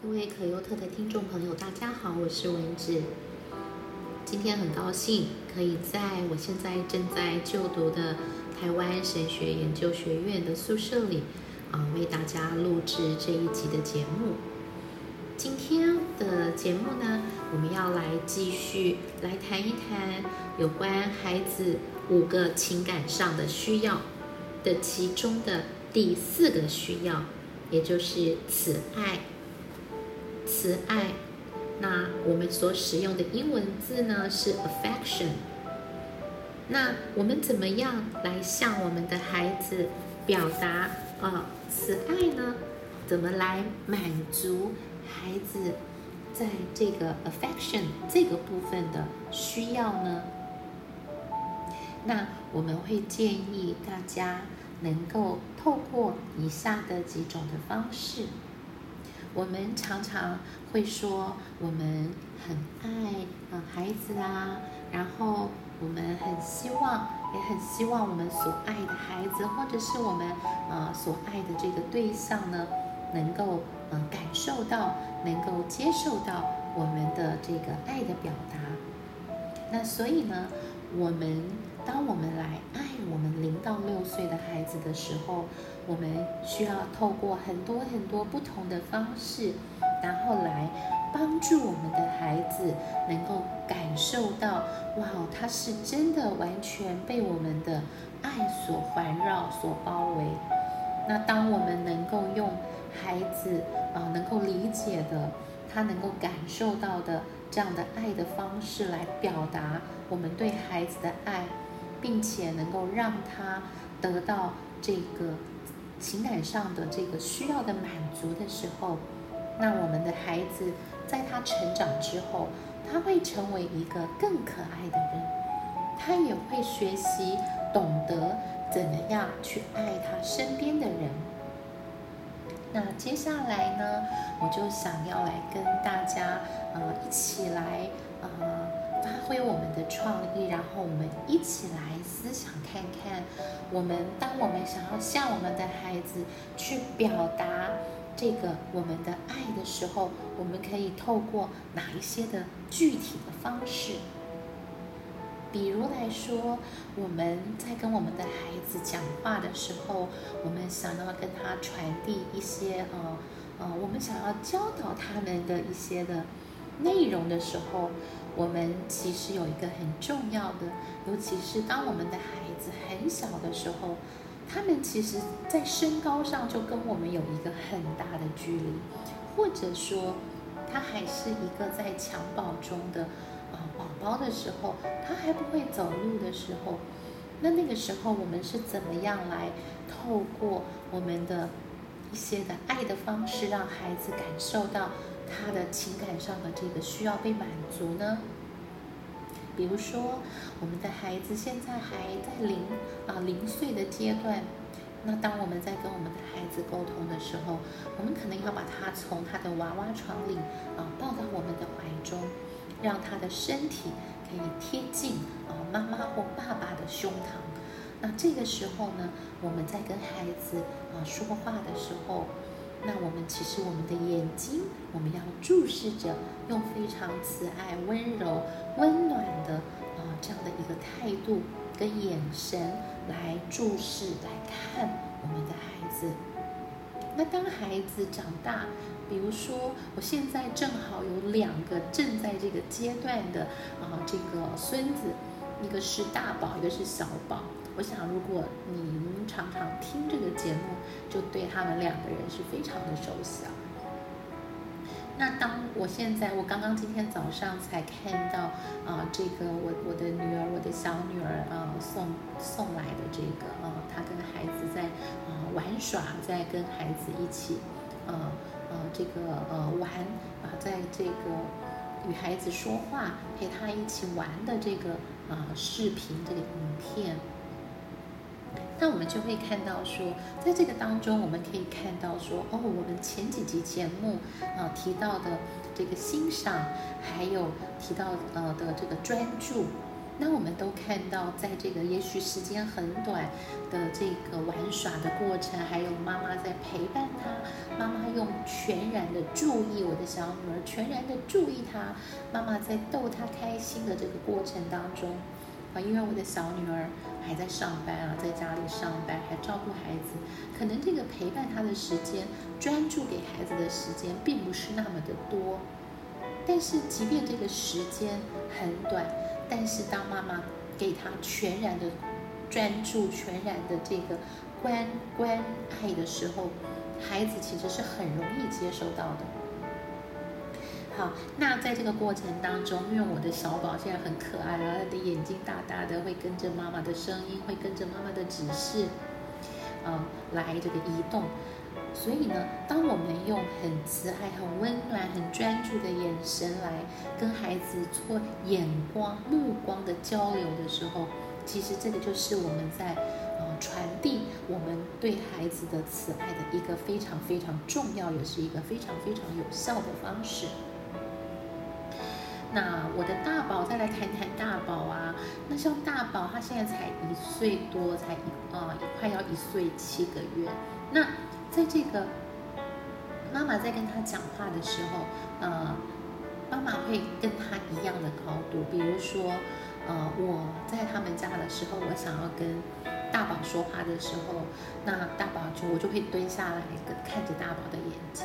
各位可优特的听众朋友，大家好，我是文子。今天很高兴可以在我现在正在就读的台湾神学研究学院的宿舍里，啊，为大家录制这一集的节目。今天的节目呢，我们要来继续来谈一谈有关孩子五个情感上的需要的其中的第四个需要，也就是慈爱。慈爱，那我们所使用的英文字呢是 affection。那我们怎么样来向我们的孩子表达啊慈爱呢？怎么来满足孩子在这个 affection 这个部分的需要呢？那我们会建议大家能够透过以下的几种的方式。我们常常会说，我们很爱嗯孩子啦，然后我们很希望，也很希望我们所爱的孩子，或者是我们呃所爱的这个对象呢，能够嗯感受到，能够接受到我们的这个爱的表达。那所以呢，我们当我们来爱我们零到六岁的孩子的时候，我们需要透过很多很多不同的方式，然后来帮助我们的孩子能够感受到，哇，他是真的完全被我们的爱所环绕、所包围。那当我们能够用孩子啊能够理解的，他能够感受到的这样的爱的方式来表达我们对孩子的爱，并且能够让他得到这个。情感上的这个需要的满足的时候，那我们的孩子在他成长之后，他会成为一个更可爱的人，他也会学习懂得怎么样去爱他身边的人。那接下来呢，我就想要来跟大家呃一起来呃。挥我们的创意，然后我们一起来思想看看，我们当我们想要向我们的孩子去表达这个我们的爱的时候，我们可以透过哪一些的具体的方式？比如来说，我们在跟我们的孩子讲话的时候，我们想要跟他传递一些呃呃，我们想要教导他们的一些的内容的时候。我们其实有一个很重要的，尤其是当我们的孩子很小的时候，他们其实，在身高上就跟我们有一个很大的距离，或者说，他还是一个在襁褓中的啊宝宝的时候，他还不会走路的时候，那那个时候我们是怎么样来透过我们的一些的爱的方式，让孩子感受到？他的情感上的这个需要被满足呢？比如说，我们的孩子现在还在零啊零岁的阶段，那当我们在跟我们的孩子沟通的时候，我们可能要把他从他的娃娃床里啊抱到我们的怀中，让他的身体可以贴近啊妈妈或爸爸的胸膛。那这个时候呢，我们在跟孩子啊说话的时候。那我们其实我们的眼睛，我们要注视着，用非常慈爱、温柔、温暖的啊这样的一个态度跟眼神来注视、来看我们的孩子。那当孩子长大，比如说我现在正好有两个正在这个阶段的啊这个孙子，一个是大宝，一个是小宝。我想，如果您常常听这个节目，就对他们两个人是非常的熟悉啊。那当我现在，我刚刚今天早上才看到啊，这个我我的女儿，我的小女儿啊送送来的这个啊，她跟孩子在啊玩耍，在跟孩子一起啊啊这个呃玩啊，在这个与孩子说话，陪他一起玩的这个啊视频这个影片。那我们就会看到说，在这个当中，我们可以看到说，哦，我们前几集节目啊提到的这个欣赏，还有提到呃的这个专注，那我们都看到，在这个也许时间很短的这个玩耍的过程，还有妈妈在陪伴他，妈妈用全然的注意我的小女儿，全然的注意她，妈妈在逗她开心的这个过程当中，啊，因为我的小女儿还在上班啊，在家里上班还照顾孩子，可能这个陪伴她的时间，专注给孩子的时间并不是那么的多，但是即便这个时间很短。但是当妈妈给他全然的专注、全然的这个关关爱的时候，孩子其实是很容易接受到的。好，那在这个过程当中，因为我的小宝现在很可爱然后，他的眼睛大大的，会跟着妈妈的声音，会跟着妈妈的指示，嗯，来这个移动。所以呢，当我们用很慈爱、很温暖、很专注的眼神来跟孩子做眼光、目光的交流的时候，其实这个就是我们在呃传递我们对孩子的慈爱的一个非常非常重要，也是一个非常非常有效的方式。那我的大宝，再来谈谈大宝啊。那像大宝，他现在才一岁多，才一啊，快要一岁七个月。那在这个妈妈在跟他讲话的时候，呃，妈妈会跟他一样的高度。比如说，呃，我在他们家的时候，我想要跟大宝说话的时候，那大宝就我就会蹲下来，跟看着大宝的眼睛。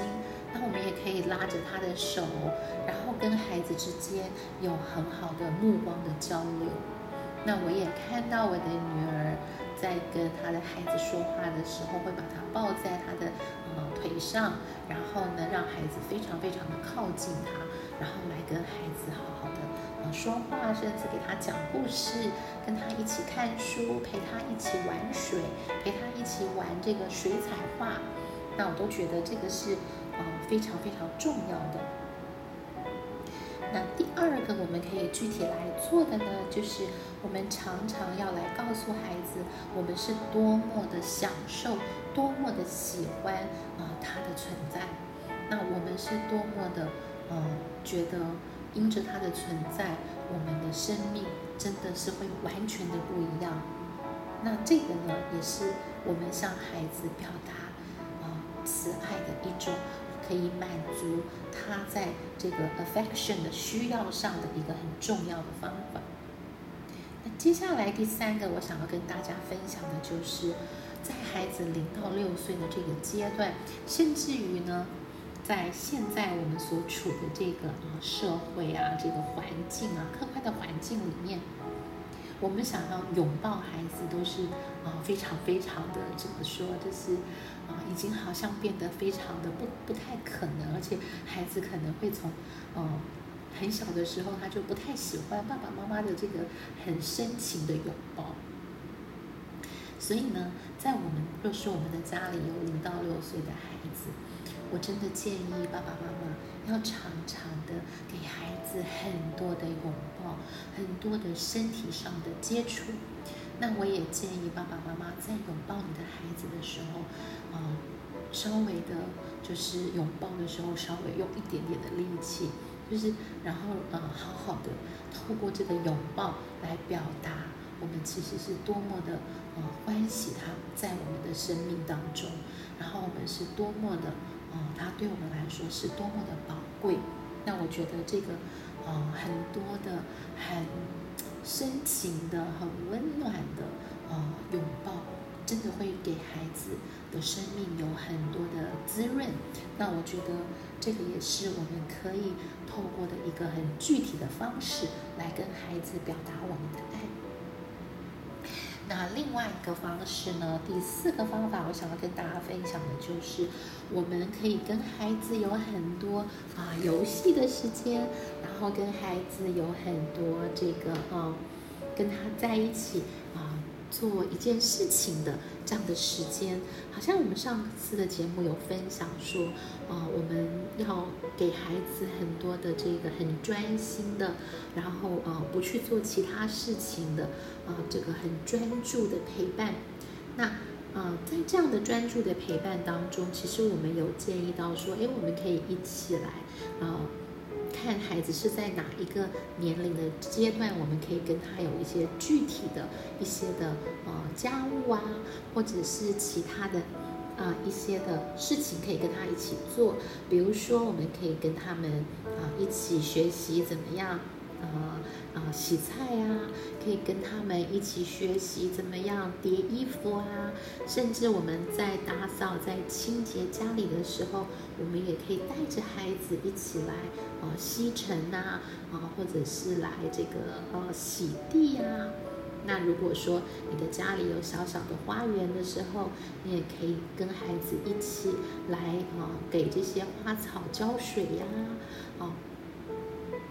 那我们也可以拉着他的手，然后跟孩子之间有很好的目光的交流。那我也看到我的女儿。在跟他的孩子说话的时候，会把他抱在他的呃腿上，然后呢，让孩子非常非常的靠近他，然后来跟孩子好好的呃说话，甚至给他讲故事，跟他一起看书，陪他一起玩水，陪他一起玩这个水彩画，那我都觉得这个是呃非常非常重要的。那第二个我们可以具体来做的呢，就是我们常常要来告诉孩子，我们是多么的享受，多么的喜欢啊他的存在。那我们是多么的呃觉得，因着他的存在，我们的生命真的是会完全的不一样。那这个呢，也是我们向孩子表达啊慈爱的一种。可以满足他在这个 affection 的需要上的一个很重要的方法。那接下来第三个，我想要跟大家分享的就是，在孩子零到六岁的这个阶段，甚至于呢，在现在我们所处的这个啊社会啊这个环境啊客观的环境里面，我们想要拥抱孩子，都是啊非常非常的怎么说，就是。已经好像变得非常的不不太可能，而且孩子可能会从，呃，很小的时候他就不太喜欢爸爸妈妈的这个很深情的拥抱。所以呢，在我们若是我们的家里有零到六岁的孩子，我真的建议爸爸妈妈要常常的给孩子很多的拥抱，很多的身体上的接触。那我也建议爸爸妈妈在拥抱你的孩子的时候，啊，稍微的，就是拥抱的时候稍微用一点点的力气，就是然后呃，好好的透过这个拥抱来表达我们其实是多么的呃欢喜他在我们的生命当中，然后我们是多么的呃，他对我们来说是多么的宝贵。那我觉得这个呃很多的很。深情的、很温暖的，呃，拥抱，真的会给孩子的生命有很多的滋润。那我觉得这个也是我们可以透过的一个很具体的方式来跟孩子表达我们的爱。另外一个方式呢，第四个方法，我想要跟大家分享的就是，我们可以跟孩子有很多啊游戏的时间。然后跟孩子有很多这个啊，跟他在一起啊做一件事情的这样的时间，好像我们上次的节目有分享说，啊，我们要给孩子很多的这个很专心的，然后呃不去做其他事情的啊这个很专注的陪伴。那啊在这样的专注的陪伴当中，其实我们有建议到说，哎，我们可以一起来啊。看孩子是在哪一个年龄的阶段，我们可以跟他有一些具体的一些的呃家务啊，或者是其他的啊一些的事情可以跟他一起做。比如说，我们可以跟他们啊一起学习怎么样。啊啊，洗菜呀，可以跟他们一起学习怎么样叠衣服啊，甚至我们在打扫、在清洁家里的时候，我们也可以带着孩子一起来啊吸尘呐，啊或者是来这个呃洗地呀。那如果说你的家里有小小的花园的时候，你也可以跟孩子一起来啊给这些花草浇水呀，啊。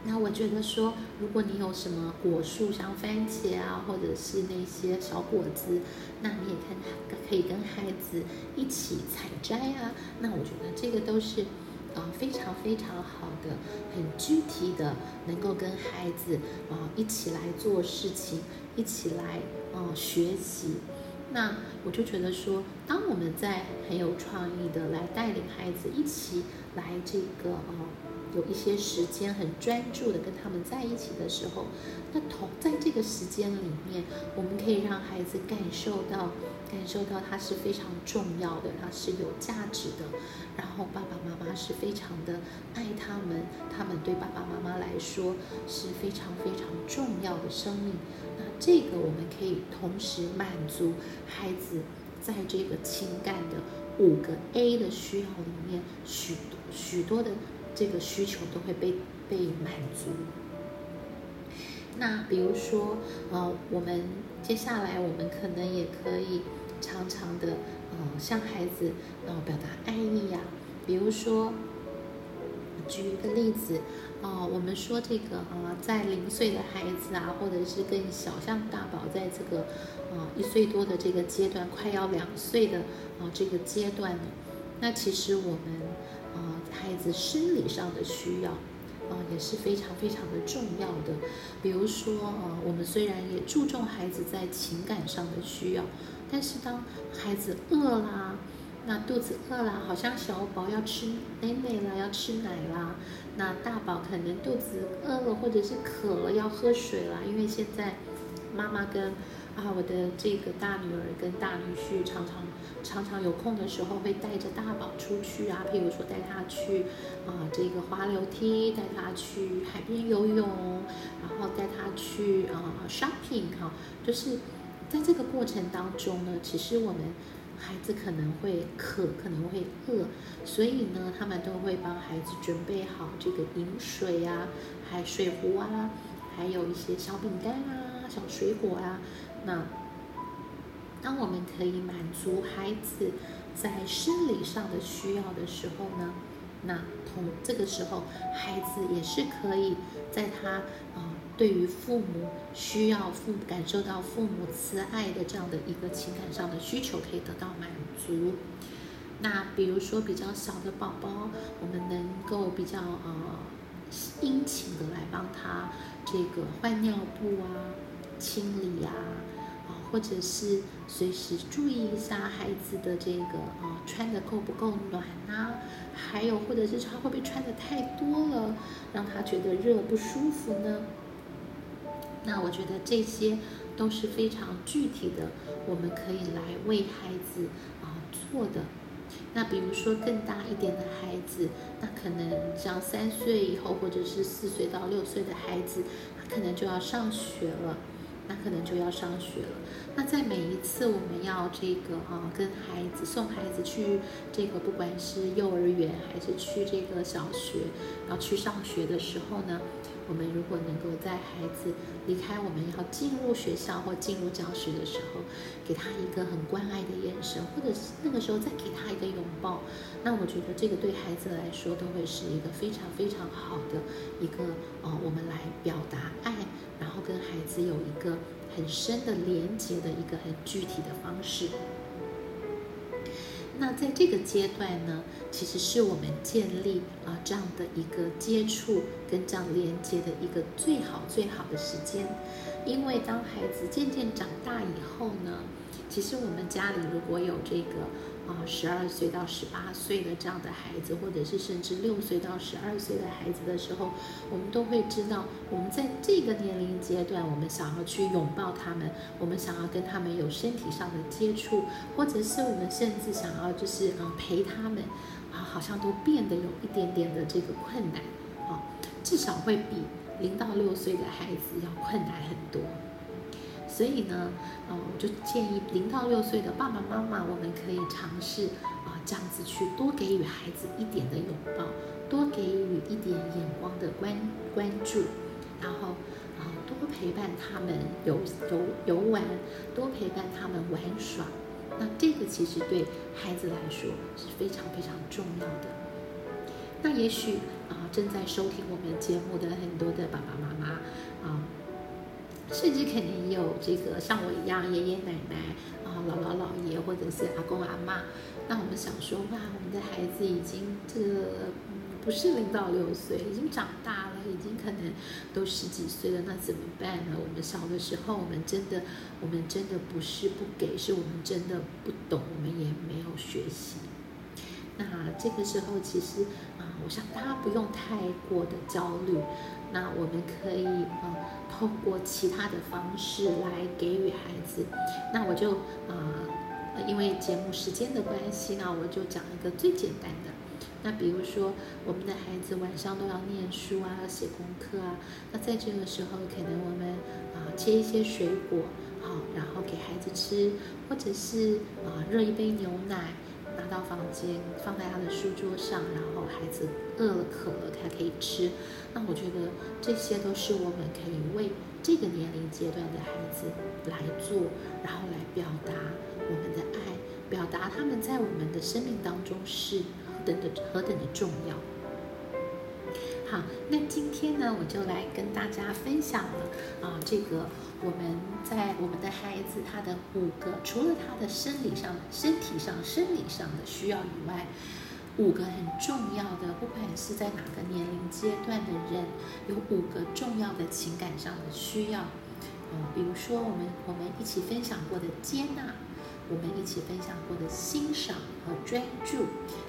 那我觉得说，如果你有什么果树，像番茄啊，或者是那些小果子，那你也看可以跟孩子一起采摘啊。那我觉得这个都是，啊非常非常好的，很具体的，能够跟孩子啊一起来做事情，一起来啊学习。那我就觉得说，当我们在很有创意的来带领孩子一起来这个啊。有一些时间很专注的跟他们在一起的时候，那同在这个时间里面，我们可以让孩子感受到，感受到他是非常重要的，他是有价值的，然后爸爸妈妈是非常的爱他们，他们对爸爸妈妈来说是非常非常重要的生命。那这个我们可以同时满足孩子在这个情感的五个 A 的需要里面许多许多的。这个需求都会被被满足。那比如说，呃，我们接下来我们可能也可以常常的，呃，向孩子呃表达爱意呀。比如说，举一个例子，哦，我们说这个啊，在零岁的孩子啊，或者是更小，像大宝在这个啊一岁多的这个阶段，快要两岁的啊这个阶段呢，那其实我们。啊，孩子生理上的需要，啊也是非常非常的重要的。比如说，啊，我们虽然也注重孩子在情感上的需要，但是当孩子饿啦，那肚子饿啦，好像小宝要吃奶奶啦，要吃奶啦，那大宝可能肚子饿了，或者是渴了，要喝水啦。因为现在妈妈跟啊，我的这个大女儿跟大女婿常常常常有空的时候会带着大宝出去啊，譬如说带他去啊这个滑楼梯，带他去海边游泳，然后带他去啊 shopping 哈，就是在这个过程当中呢，其实我们孩子可能会渴，可能会饿，所以呢，他们都会帮孩子准备好这个饮水啊，还有水壶啊，还有一些小饼干啊，小水果啊。那，当我们可以满足孩子在生理上的需要的时候呢，那同这个时候，孩子也是可以在他啊对于父母需要父感受到父母慈爱的这样的一个情感上的需求可以得到满足。那比如说比较小的宝宝，我们能够比较呃殷勤的来帮他这个换尿布啊。清理呀，啊，或者是随时注意一下孩子的这个啊穿的够不够暖呐，还有或者是他会不会穿的太多了，让他觉得热不舒服呢？那我觉得这些都是非常具体的，我们可以来为孩子啊做的。那比如说更大一点的孩子，那可能像三岁以后或者是四岁到六岁的孩子，他可能就要上学了。那可能就要上学了。那在每一次我们要这个啊，跟孩子送孩子去这个，不管是幼儿园还是去这个小学，要去上学的时候呢？我们如果能够在孩子离开我们要进入学校或进入教室的时候，给他一个很关爱的眼神，或者是那个时候再给他一个拥抱，那我觉得这个对孩子来说都会是一个非常非常好的一个呃，我们来表达爱，然后跟孩子有一个很深的连接的一个很具体的方式。那在这个阶段呢，其实是我们建立啊这样的一个接触跟这样连接的一个最好最好的时间，因为当孩子渐渐长大以后呢，其实我们家里如果有这个啊十二岁到十八岁的这样的孩子，或者是甚至六岁到十二岁的孩子的时候，我们都会知道，我们在这个年龄阶段，我们想要去拥抱他们，我们想要跟他们有身体上的接触，或者是我们甚至想要就是嗯陪他们，啊，好像都变得有一点点的这个困难，啊，至少会比零到六岁的孩子要困难很多。所以呢，呃，我就建议零到六岁的爸爸妈妈，我们可以尝试啊，这样子去多给予孩子一点的拥抱，多给予一点眼光的关关注，然后啊，多陪伴他们游游游玩，多陪伴他们玩耍。那这个其实对孩子来说是非常非常重要的。那也许啊，正在收听我们节目的很多的爸爸妈妈啊。甚至可能有这个像我一样爷爷奶奶啊、姥姥姥爷或者是阿公阿妈，那我们想说哇，我们的孩子已经这个不是零到六岁，已经长大了，已经可能都十几岁了，那怎么办呢？我们小的时候，我们真的，我们真的不是不给，是我们真的不懂，我们也没有学习。那这个时候，其实啊，我想大家不用太过的焦虑。那我们可以呃通过其他的方式来给予孩子。那我就呃因为节目时间的关系呢，我就讲一个最简单的。那比如说我们的孩子晚上都要念书啊，要写功课啊。那在这个时候，可能我们啊切一些水果，好，然后给孩子吃，或者是啊热一杯牛奶。拿到房间，放在他的书桌上，然后孩子饿了、渴了，他可以吃。那我觉得这些都是我们可以为这个年龄阶段的孩子来做，然后来表达我们的爱，表达他们在我们的生命当中是何等的何等的重要。好，那今天呢，我就来跟大家分享了啊，这个我们在我们的孩子他的五个，除了他的生理上、身体上、生理上的需要以外，五个很重要的，不管是在哪个年龄阶段的人，有五个重要的情感上的需要，嗯，比如说我们我们一起分享过的接纳。我们一起分享过的欣赏和专注，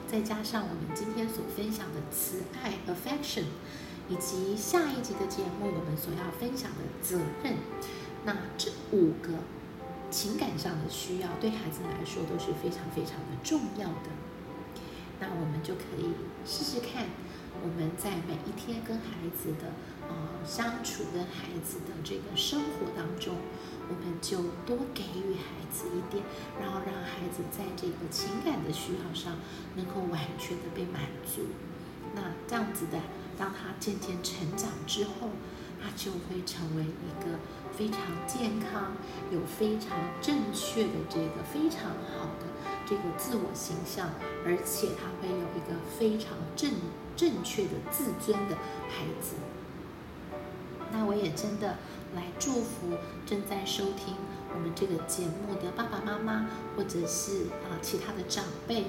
再加上我们今天所分享的慈爱 （affection），以及下一集的节目我们所要分享的责任，那这五个情感上的需要，对孩子来说都是非常非常的重要的。那我们就可以试试看，我们在每一天跟孩子的呃相处，跟孩子的这个生活当中。我们就多给予孩子一点，然后让孩子在这个情感的需要上能够完全的被满足。那这样子的，当他渐渐成长之后，他就会成为一个非常健康、有非常正确的这个非常好的这个自我形象，而且他会有一个非常正正确的自尊的孩子。那我也真的。来祝福正在收听我们这个节目的爸爸妈妈，或者是啊其他的长辈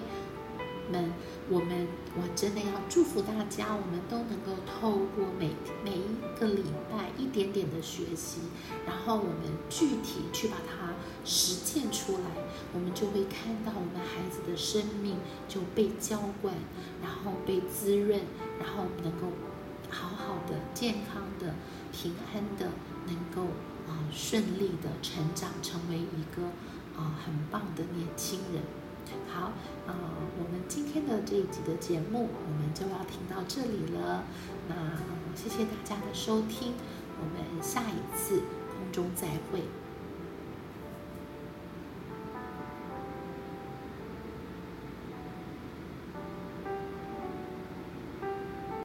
们，我们我真的要祝福大家，我们都能够透过每每一个礼拜一点点的学习，然后我们具体去把它实践出来，我们就会看到我们孩子的生命就被浇灌，然后被滋润，然后能够好好的、健康的、平安的。能够啊顺利的成长，成为一个啊很棒的年轻人。好，啊，我们今天的这一集的节目，我们就要听到这里了。那谢谢大家的收听，我们下一次空中再会。